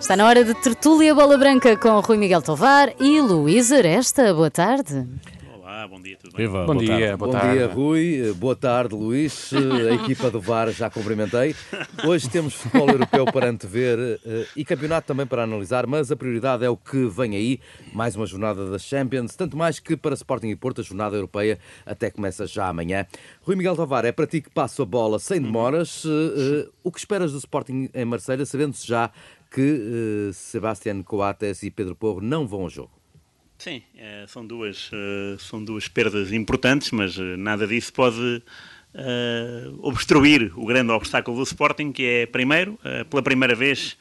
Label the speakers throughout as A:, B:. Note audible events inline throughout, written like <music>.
A: Está na hora de tertúlia bola branca com Rui Miguel Tovar e Luís Aresta. Boa tarde.
B: Olá, bom dia, tudo bem?
C: Viva,
D: Bom
C: boa
D: dia,
C: tarde.
D: boa
E: Bom
D: tarde.
E: dia, Rui. Boa tarde, Luís. A equipa do VAR já cumprimentei. Hoje temos futebol europeu para antever eh, e campeonato também para analisar, mas a prioridade é o que vem aí. Mais uma jornada da Champions, tanto mais que para Sporting e Porto a jornada europeia até começa já amanhã. Rui Miguel Tovar, é para ti que passo a bola sem demoras. Eh, eh, O que esperas do Sporting em Marselha, sabendo-se já que eh, Sebastián Coates e Pedro Porro não vão ao jogo?
B: Sim, eh, são, duas, eh, são duas perdas importantes, mas nada disso pode obstruir o grande obstáculo do Sporting, que é, primeiro, pela primeira vez,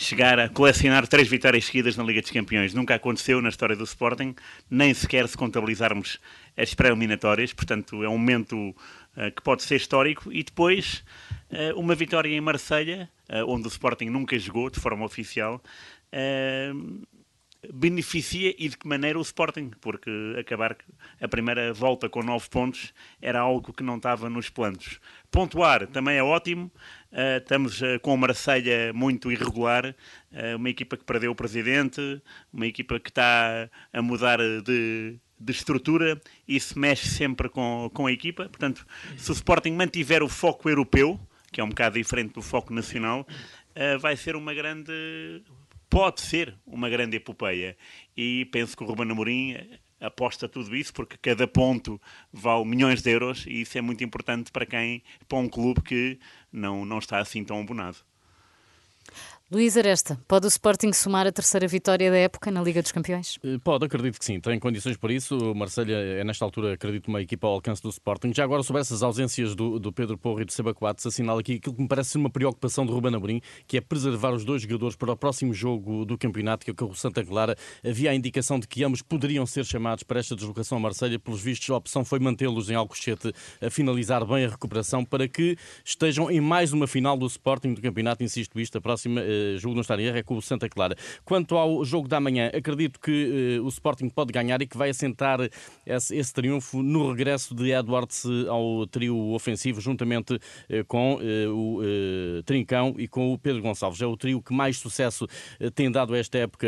B: chegar a colecionar três vitórias seguidas na Liga dos Campeões. Nunca aconteceu na história do Sporting, nem sequer se contabilizarmos as pré-eliminatórias, portanto é um momento que pode ser histórico. E depois, eh, uma vitória em Marselha, eh, onde o Sporting nunca jogou de forma oficial, eh, beneficia e de que maneira o Sporting, porque acabar a primeira volta com nove pontos era algo que não estava nos planos. Pontuar também é ótimo, eh, estamos eh, com o Marselha muito irregular, eh, uma equipa que perdeu o presidente, uma equipa que está a mudar de, de estrutura se mexe sempre com, com a equipa. Portanto, se o Sporting mantiver o foco europeu, que é um bocado diferente do foco nacional, eh, vai ser uma grande pode ser uma grande epopeia. E penso que o Ruben Amorim aposta tudo isso, porque cada ponto vale milhões de euros e isso é muito importante para quem, para um clube que não, não está assim tão abonado.
A: Luís Aresta, pode o Sporting somar a terceira vitória da época na Liga dos Campeões?
C: Eh, Pode, acredito que sim, tem condições para isso. O Marselha é, nesta altura, acredito, uma equipa ao alcance do Sporting. Já agora, sobre essas ausências do, do Pedro Porro e do Seba Coates, assinalo aqui aquilo que me parece ser uma preocupação de Ruben Amorim, que é preservar os dois jogadores para o próximo jogo do campeonato, que é o Santa Clara. Havia a indicação de que ambos poderiam ser chamados para esta deslocação a Marselha. Pelos vistos, a opção foi mantê-los em Alcochete a finalizar bem a recuperação para que estejam em mais uma final do Sporting do campeonato. Insisto isto, a próxima, eh, julgo não estar em erro, é com o Santa Clara. Quanto ao jogo da manhã, acredito que eh, o Sporting pode ganhar e que vai assentar esse, esse triunfo no regresso de Edwards eh, ao trio ofensivo, juntamente eh, com o Trincão e com o Pedro Gonçalves. É o trio que mais sucesso tem dado a esta época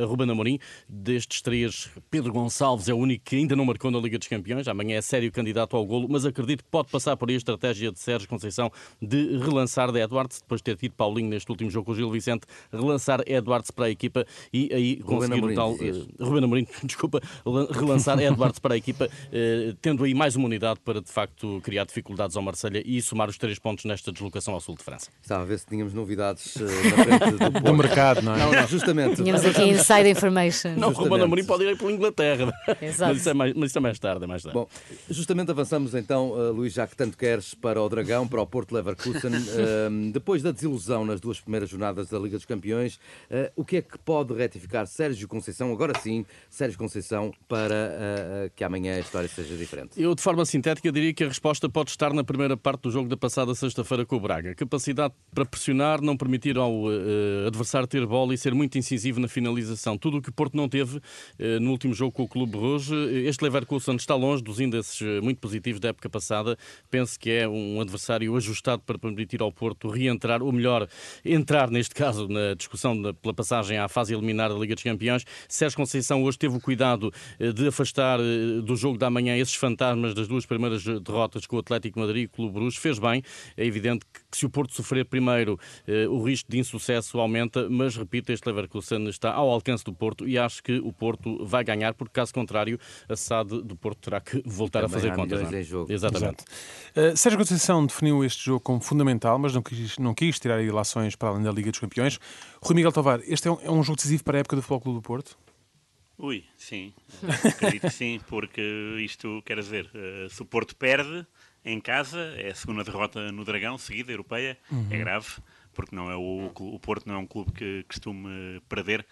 C: a Ruben Amorim. Destes três, Pedro Gonçalves é o único que ainda não marcou na Liga dos Campeões. Amanhã é sério candidato ao golo, mas acredito que pode passar por aí a estratégia de Sérgio Conceição de relançar de Edwards, depois de ter tido Paulinho neste último jogo com o Gil Vicente, relançar Edwards para a equipa e aí conseguir o tal.
E: dizias.
C: eh, Ruben Amorim, <laughs> desculpa, lan- relançar Edwards para a equipa, eh, tendo aí mais uma unidade para de facto criar dificuldades ao Marselha e somar os três pontos nesta deslocação ao sul de França.
E: Estava a ver se tínhamos novidades na frente do. <laughs>
D: Do mercado, não é?
E: Não, não, justamente.
A: Tínhamos aqui inside information.
C: Não,
E: Justamente.
C: Ruben Amorim pode ir aí para a Inglaterra. <laughs>
A: Exato.
C: Mas isso, é mais, mas isso é mais tarde, é mais tarde.
E: Bom, justamente avançamos então, uh, Luís, já que tanto queres, para o Dragão, para o Porto Leverkusen. Depois da desilusão nas duas primeiras jornadas da Liga dos Campeões, uh, o que é que pode retificar Sérgio Conceição, agora sim, Sérgio Conceição, para uh, uh, que amanhã a história seja diferente?
C: Eu, de forma sintética, diria que a resposta pode estar na primeira parte do jogo da passada sexta-feira com o Braga. Capacidade para pressionar, não permitir ao eh, adversário ter bola e ser muito incisivo na finalização. Tudo o que o Porto não teve eh, no último jogo com o Clube Rouge. Este Leverkusen está longe dos índices eh, muito positivos da época passada. Penso que é um adversário ajustado para permitir ao Porto reentrar, ou melhor, entrar, neste caso, na discussão da- pela passagem à fase eliminar da Liga dos Campeões. Sérgio Conceição hoje teve o cuidado eh, de afastar eh, do jogo da manhã esses fantasmas das duas primeiras eh, derrotas com o Atlético de Madrid e o Clube Bruges. Fez bem. É evidente que, que se o Porto sofrer primeiro, eh, o risco de insucesso aumenta, mas repito, este Leverkusen está ao alcance do Porto e acho que o Porto vai ganhar, porque caso contrário, a SAD do Porto terá que voltar
E: Também
C: a fazer contas. é?
E: em jogo.
C: Exatamente.
D: Uh, Sérgio Conceição definiu este jogo como fundamental, mas não quis, não quis tirar ilações para além da Liga dos Campeões. Rui Miguel Tovar, este é um, é um jogo decisivo para a época do Futebol Clube do Porto?
B: Ui, sim, eh, acredito que sim, porque isto quer dizer, eh, se o Porto perde em casa, é a segunda derrota no Dragão, seguida, europeia, é grave, porque não é o, o Porto não é um clube que costume perder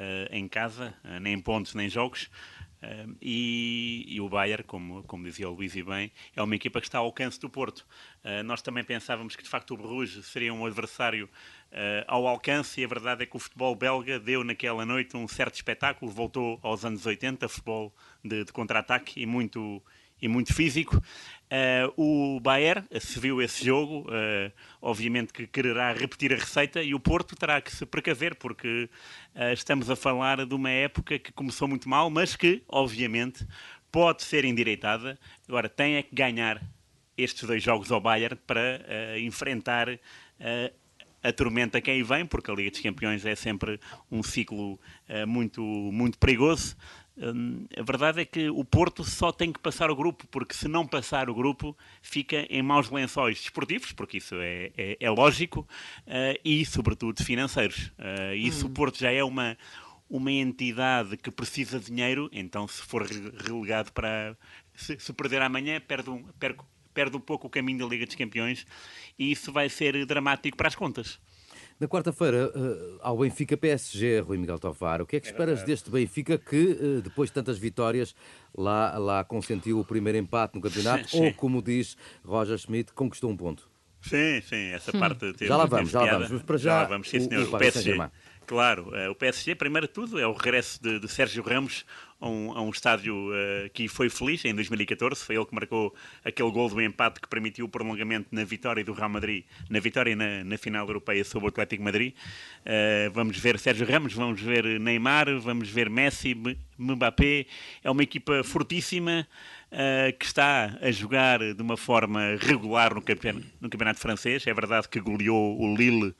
B: eh, em casa, eh, nem em pontos, nem em jogos. E, e o Bayern, como, como dizia o Luís e bem, é uma equipa que está ao alcance do Porto. Eh, nós também pensávamos que de facto o Bruges seria um adversário eh, ao alcance e a verdade é que o futebol belga deu naquela noite um certo espetáculo, voltou aos anos 80, futebol de, de contra-ataque e muito, e muito físico. Uh, o Bayern se viu esse jogo, uh, obviamente que quererá repetir a receita e o Porto terá que se precaver, porque uh, estamos a falar de uma época que começou muito mal, mas que, obviamente, pode ser endireitada. Agora, tem é que ganhar estes dois jogos ao Bayern para enfrentar a tormenta que aí vem, porque a Liga dos Campeões é sempre um ciclo muito, muito perigoso. Hum, a verdade é que o Porto só tem que passar o grupo, porque se não passar o grupo, fica em maus lençóis desportivos, porque isso é, é, é lógico, uh, e sobretudo financeiros. Uh, isso hum. o Porto já é uma, uma entidade que precisa de dinheiro, então se for relegado para. Se, se perder amanhã, perde um, perde, perde um pouco o caminho da Liga dos Campeões, e isso vai ser dramático para as contas.
E: Na quarta-feira, uh, ao Benfica PSG, Rui Miguel Tovar, o que é que esperas deste Benfica que, uh, depois de tantas vitórias, lá, lá consentiu o primeiro empate no campeonato, sim, <laughs> sim. ou, como diz Roger Schmidt, conquistou um ponto?
B: Sim, sim, essa hum. parte teve,
E: Já lá vamos, já lá vamos. Mas para já, já lá vamos, sim, senhor. O, o PSG.
B: Claro, uh, o PSG, primeiro de tudo, é o regresso de, de Sérgio Ramos a um, a um estádio uh, que foi feliz em 2014. Foi ele que marcou aquele gol do empate que permitiu o prolongamento na vitória do Real Madrid, na vitória na, na final europeia sobre o Atlético Madrid. Uh, vamos ver Sérgio Ramos, vamos ver Neymar, vamos ver Messi, Mbappé. É uma equipa fortíssima. Uh, que está a jogar de uma forma regular no campeonato, no campeonato francês. É verdade que goleou o Lille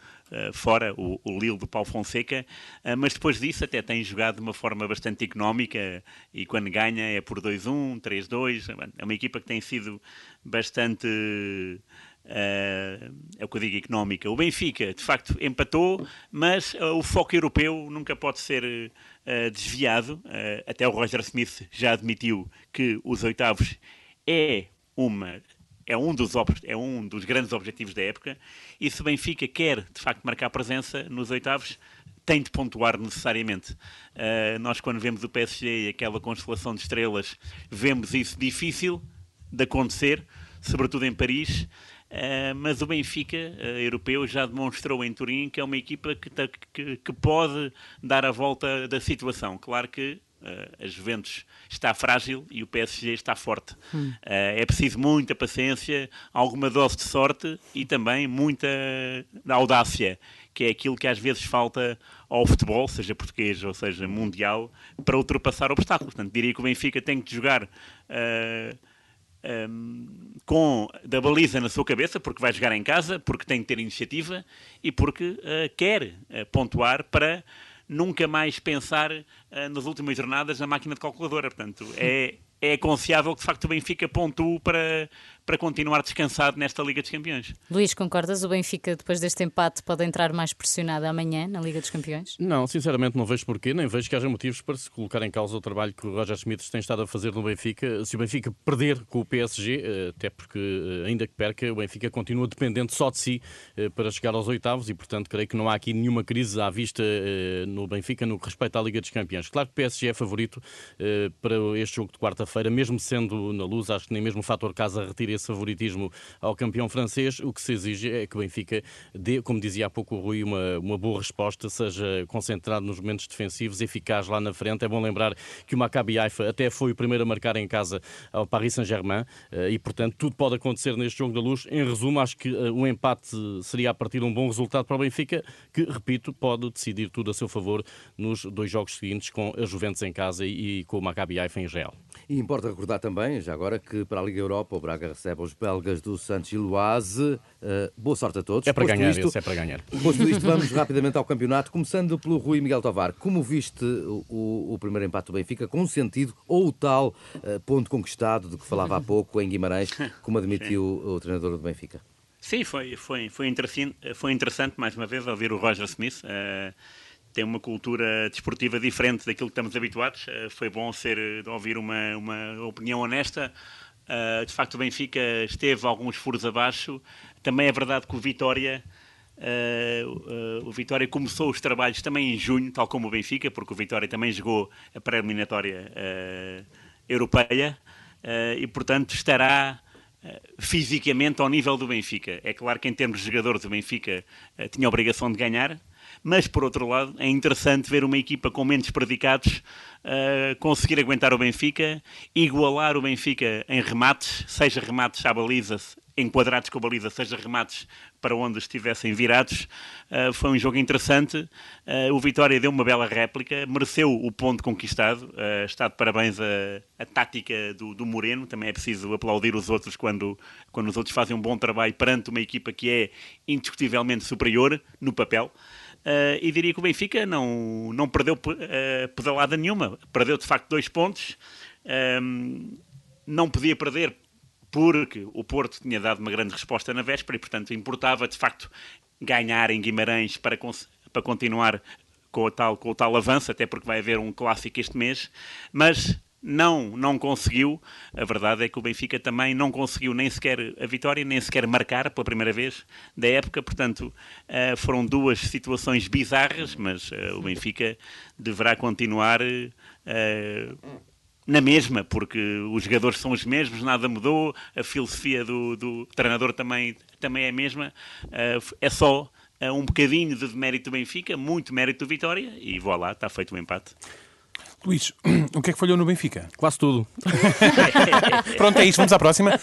B: fora, o, o, Lille do Paulo Fonseca, uh, mas depois disso até tem jogado de uma forma bastante económica e quando ganha é por 2-1, 3-2. É uma equipa que tem sido bastante. Uh, é o que eu digo, económica. O Benfica, de facto, empatou, mas uh, o foco europeu nunca pode ser uh, desviado. até o Roger Smith já admitiu que os oitavos é uma é um dos, é um dos grandes objetivos da época. E se o Benfica quer, de facto, marcar presença nos oitavos, tem de pontuar necessariamente. Uh, nós, quando vemos o PSG e aquela constelação de estrelas, vemos isso difícil de acontecer, sobretudo em Paris. Uh, mas o Benfica, uh, europeu, já demonstrou em Turim que é uma equipa que, que, que pode dar a volta da situação. Claro que a Juventus está frágil e o PSG está forte. Hum. Uh, é preciso muita paciência, alguma dose de sorte e também muita audácia, que é aquilo que às vezes falta ao futebol, seja português ou seja mundial, para ultrapassar obstáculos. Portanto, diria que o Benfica tem que jogar. Uh, um, com da baliza na sua cabeça, porque vai jogar em casa, porque tem que ter iniciativa e porque quer pontuar para nunca mais pensar uh, nas últimas jornadas na máquina de calculadora. Portanto, é, é aconselhável que de facto o Benfica pontue para, para continuar descansado nesta Liga dos Campeões.
A: Luís, concordas? O Benfica, depois deste empate, pode entrar mais pressionado amanhã na Liga dos Campeões?
C: Não, sinceramente não vejo porquê, nem vejo que haja motivos para se colocar em causa o trabalho que o Roger Schmidt tem estado a fazer no Benfica. Se o Benfica perder com o PSG, eh, até porque eh, ainda que perca, o Benfica continua dependente só de si eh, para chegar aos oitavos e, portanto, creio que não há aqui nenhuma crise à vista no Benfica no que respeita à Liga dos Campeões. Claro que o PSG é favorito para este jogo de quarta-feira, mesmo sendo na luz, acho que nem mesmo o fator casa retira esse favoritismo ao campeão francês. O que se exige é que o Benfica dê, como dizia há pouco o Rui, uma, uma boa resposta, seja concentrado nos momentos defensivos, eficaz lá na frente. É bom lembrar que o Maccabi Haifa até foi o primeiro a marcar em casa ao Paris Saint-Germain eh, e, portanto, tudo pode acontecer neste jogo da luz. Em resumo, acho que o eh, empate seria a partir de um bom resultado para o Benfica, que, repito, pode decidir tudo a seu favor nos dois jogos seguintes com a Juventus em casa e com o Maccabi Haifa em Israel.
E: E importa recordar também, já agora, que para a Liga Europa o Braga recebe os belgas do Santos Iloise. Uh, boa sorte a todos.
C: É para posto ganhar, isto, é para ganhar.
E: Posto isto, <laughs> vamos rapidamente ao campeonato, começando pelo Rui Miguel Tovar. Como viste o, o primeiro empate do Benfica, com sentido, ou o tal uh, ponto conquistado de que falava há pouco em Guimarães, como admitiu o treinador do Benfica?
B: Sim, foi, foi, foi, interessante, foi interessante, mais uma vez, ouvir o Roger Smith. Uh, tem uma cultura desportiva diferente daquilo que estamos habituados. Uh, foi bom ser, ouvir uma, uma opinião honesta. Uh, de facto, o Benfica esteve alguns furos abaixo. Também é verdade que o Vitória. Uh, uh, o Vitória começou os trabalhos também em junho, tal como o Benfica, porque o Vitória também jogou a pré-eliminatória europeia e, portanto, estará fisicamente ao nível do Benfica. É claro que, em termos de jogadores, o Benfica tinha a obrigação de ganhar, mas por outro lado é interessante ver uma equipa com menos predicados uh, conseguir aguentar o Benfica, igualar o Benfica em remates, seja remates à baliza, enquadrados com a baliza, seja remates para onde estivessem virados. Uh, foi um jogo interessante. Uh, o Vitória deu uma bela réplica, mereceu o ponto conquistado. Uh, está de parabéns a, a tática do, do, Moreno. Também é preciso aplaudir os outros quando, quando os outros fazem um bom trabalho perante uma equipa que é indiscutivelmente superior no papel. Uh, e diria que o Benfica não, não perdeu uh, pedalada nenhuma. Perdeu de facto dois pontos. Um, não podia perder porque o Porto tinha dado uma grande resposta na véspera e, portanto, importava de facto ganhar em Guimarães para, para continuar com o, tal, com o tal avanço, até porque vai haver um clássico este mês, mas não, não conseguiu. A verdade é que o Benfica também não conseguiu nem sequer a vitória, nem sequer marcar pela primeira vez da época. Portanto, uh, foram duas situações bizarras, mas uh, o Benfica deverá continuar. Uh, na mesma, porque os jogadores são os mesmos, nada mudou, a filosofia do, do treinador também, também é a mesma, é só um bocadinho de mérito do Benfica, muito mérito do Vitória, e lá está feito o um empate.
D: Luís, <clears throat> o que é que falhou no Benfica?
C: Quase tudo. <laughs>
D: Pronto, é isso, vamos à próxima. <laughs>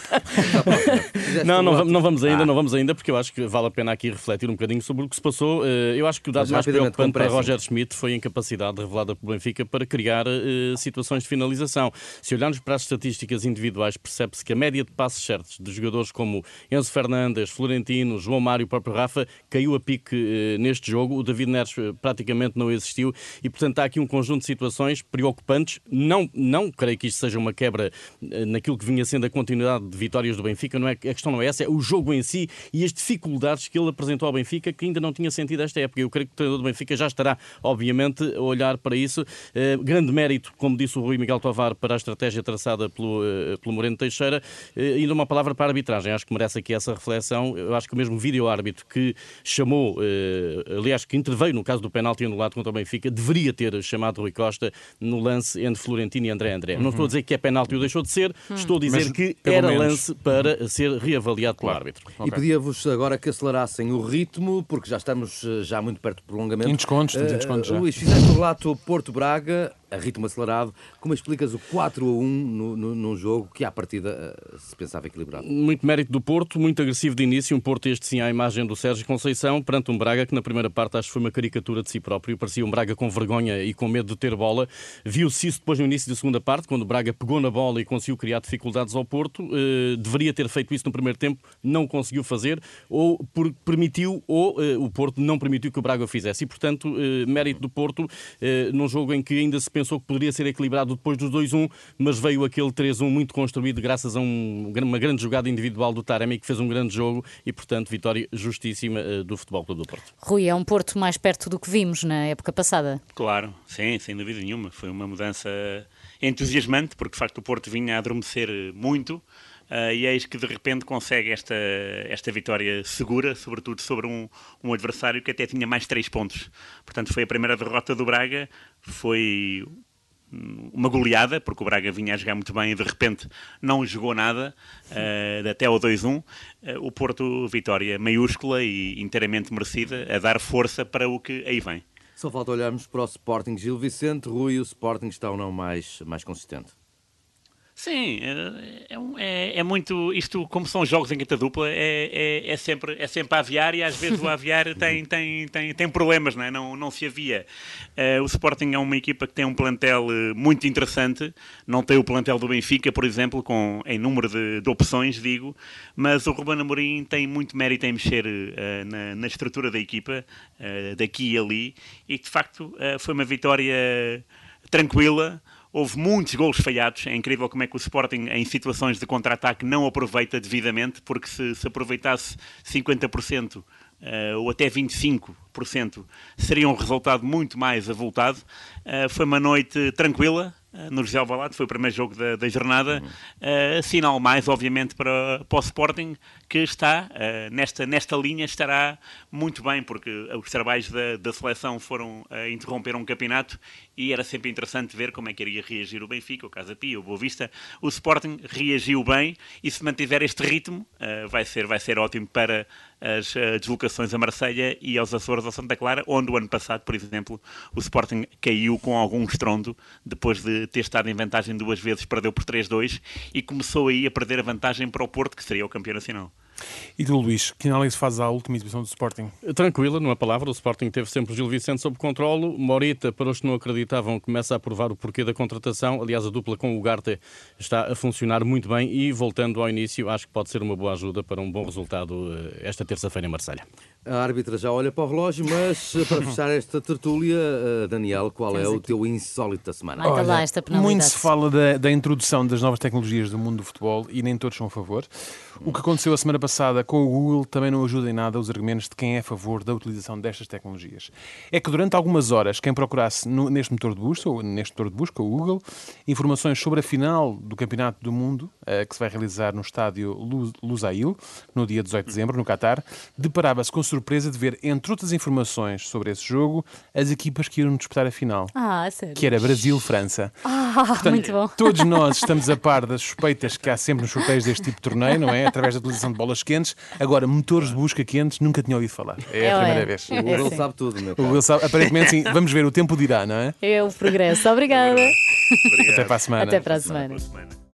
C: não, não, não, vamos ainda, ah. não vamos ainda, porque eu acho que vale a pena aqui refletir um bocadinho sobre o que se passou. Eh, eu acho que o dado mais preocupante para Roger Schmidt foi a incapacidade revelada pelo Benfica para criar uh, situações de finalização. Se olharmos para as estatísticas individuais, percebe-se que a média de passos certos de jogadores como Enzo Fernandes, Florentino, João Mário e o próprio Rafa caiu a pique uh, neste jogo. O David Neres praticamente não existiu e, portanto, há aqui um conjunto de situações preocupantes. Não, não creio que isto seja uma quebra naquilo que vinha sendo a continuidade de vitórias do Benfica. Não é, a questão não é essa, é o jogo em si e as dificuldades que ele apresentou ao Benfica que ainda não tinha sentido esta época. Eu creio que o treinador do Benfica já estará, obviamente, a olhar para isso. Uh, grande mérito, como disse o Rui Miguel Tovar, para a estratégia traçada pelo, uh, pelo Moreno Teixeira. Uh, ainda uma palavra para a arbitragem. Acho que merece aqui essa reflexão. Eu acho que o mesmo vídeo-árbitro que chamou, aliás, que interveio no caso do penalti anulado contra o Benfica, deveria ter chamado Rui Costa no lance entre Florentino e André André. Uhum. Não estou a dizer que é penalti ou deixou de ser, uhum. estou a dizer Mas, que era menos. lance para uhum. ser reavaliado pelo árbitro.
E: Okay. E pedia-vos agora que acelerassem o ritmo, porque já estamos eh, já muito perto do prolongamento.
D: Em descontos, uh, descontos já.
E: Luís, fizeste o relato Porto-Braga, a ritmo acelerado. Como explicas o 4 a 1 no, no, num jogo que, à partida, eh, se pensava equilibrado?
C: Muito mérito do Porto, muito agressivo de início. Um Porto, este sim, à imagem do Sérgio Conceição, perante um Braga que, na primeira parte, acho que foi uma caricatura de si próprio. Parecia um Braga com vergonha e com medo de ter bola. Viu-se isso depois no início da segunda parte, quando o Braga pegou na bola e conseguiu criar dificuldades ao Porto. Uh, deveria ter feito isso no primeiro tempo, não conseguiu fazer, ou por, permitiu, ou uh, o Porto não permitiu que o Braga o fizesse. E, portanto, mérito do Porto, num jogo em que ainda se pensou que poderia ser equilibrado depois dos 2-1, mas veio aquele 3-1 muito construído graças a um, uma grande jogada individual do Taremi, que fez um grande jogo e, portanto, vitória justíssima do Futebol Clube do Porto.
A: Rui, é um Porto mais perto do que vimos na época passada.
B: Claro, sim, sem dúvida nenhuma. Foi uma mudança entusiasmante, porque de facto o Porto vinha a adormecer muito. Uh, e eis que de repente consegue esta, esta vitória segura, sobretudo sobre um, um adversário que até tinha mais três pontos. Portanto, foi a primeira derrota do Braga, foi uma goleada, porque o Braga vinha a jogar muito bem e de repente não jogou nada, uh, até ao 2-1. Uh, o Porto, vitória maiúscula e inteiramente merecida, a dar força para o que aí vem.
E: Só falta olharmos para o Sporting. Gil Vicente, Rui, o Sporting está ou não mais, mais consistente?
B: Sim, é, é, é, é, muito. Isto, como são jogos em quinta dupla, é, é, é, sempre, é sempre a aviar e às vezes o aviar <laughs> tem, tem, tem, tem problemas, não, é? não, não se avia. Uh, o Sporting é uma equipa que tem um plantel eh, muito interessante, não tem o plantel do Benfica, por exemplo, com, em número de, de opções, digo, mas o Ruben Amorim tem muito mérito em mexer uh, na, na, estrutura da equipa, uh, daqui e ali, e de facto foi uma vitória tranquila houve muitos gols falhados. É incrível como é que o Sporting, em situações de contra-ataque, não aproveita devidamente, porque se, se aproveitasse 50% uh, eh, ou até 25%, seria um resultado muito mais avultado. Uh, foi uma noite tranquila, eh, no José Alvalade, foi o primeiro jogo da, da jornada, uh, sinal mais, obviamente, para, para o Sporting, que está uh, nesta, nesta linha, estará muito bem, porque os trabalhos da, da seleção foram uh, interromper um campeonato e era sempre interessante ver como é que iria reagir o Benfica, o Casa Pia, o Boa Vista. O Sporting reagiu bem e se mantiver este ritmo, uh, vai, ser, vai ser ótimo para as uh, deslocações a Marselha e aos Açores ou Santa Clara, onde o ano passado, por exemplo, o Sporting caiu com algum estrondo, depois de ter estado em vantagem duas vezes, perdeu por 3-2 e começou aí a perder a vantagem para o Porto, que seria o campeão nacional.
D: E tu, Luís, que análise fazes à última exibição do Sporting?
C: Tranquila, numa palavra, o Sporting teve sempre o Gil Vicente sob controle. Morita, para os que não acreditavam, começa a provar o porquê da contratação. Aliás, a dupla com o Garte está a funcionar muito bem e, voltando ao início, acho que pode ser uma boa ajuda para um bom resultado eh, esta terça-feira em Marselha.
E: A árbitra já olha para o relógio, mas eh, para fechar esta tertúlia, eh, Daniel, qual é o teu insólito da semana?
A: Olha, lá esta
D: muito se fala da, da, introdução das novas tecnologias do mundo do futebol e nem todos são a favor. O que aconteceu a semana passada com o Google também não ajuda em nada os argumentos de quem é a favor da utilização destas tecnologias. É que durante algumas horas, quem procurasse no, neste motor de busca, ou neste motor de busca, o Google, informações sobre a final do Campeonato do Mundo, uh, que se vai realizar no estádio Lusail, no dia 18 de dezembro, no Qatar, deparava-se com surpresa de ver, entre outras informações sobre esse jogo, as equipas que iam disputar a final.
A: Ah, sério?
D: Que era Brasil-França.
A: Ah, Portanto, muito bom.
D: Todos nós <laughs> estamos a par das suspeitas que há sempre nos sorteios deste tipo de torneio, não é? Através da utilização de bolas quentes. Agora, motores de busca quentes, nunca tinha ouvido falar. É, é a primeira é. vez.
E: O Google é sabe tudo, meu
D: O Google sabe, aparentemente sim. Vamos ver, o tempo dirá, não é?
A: É o progresso. Obrigada.
D: Até para a semana.
A: Até para a semana.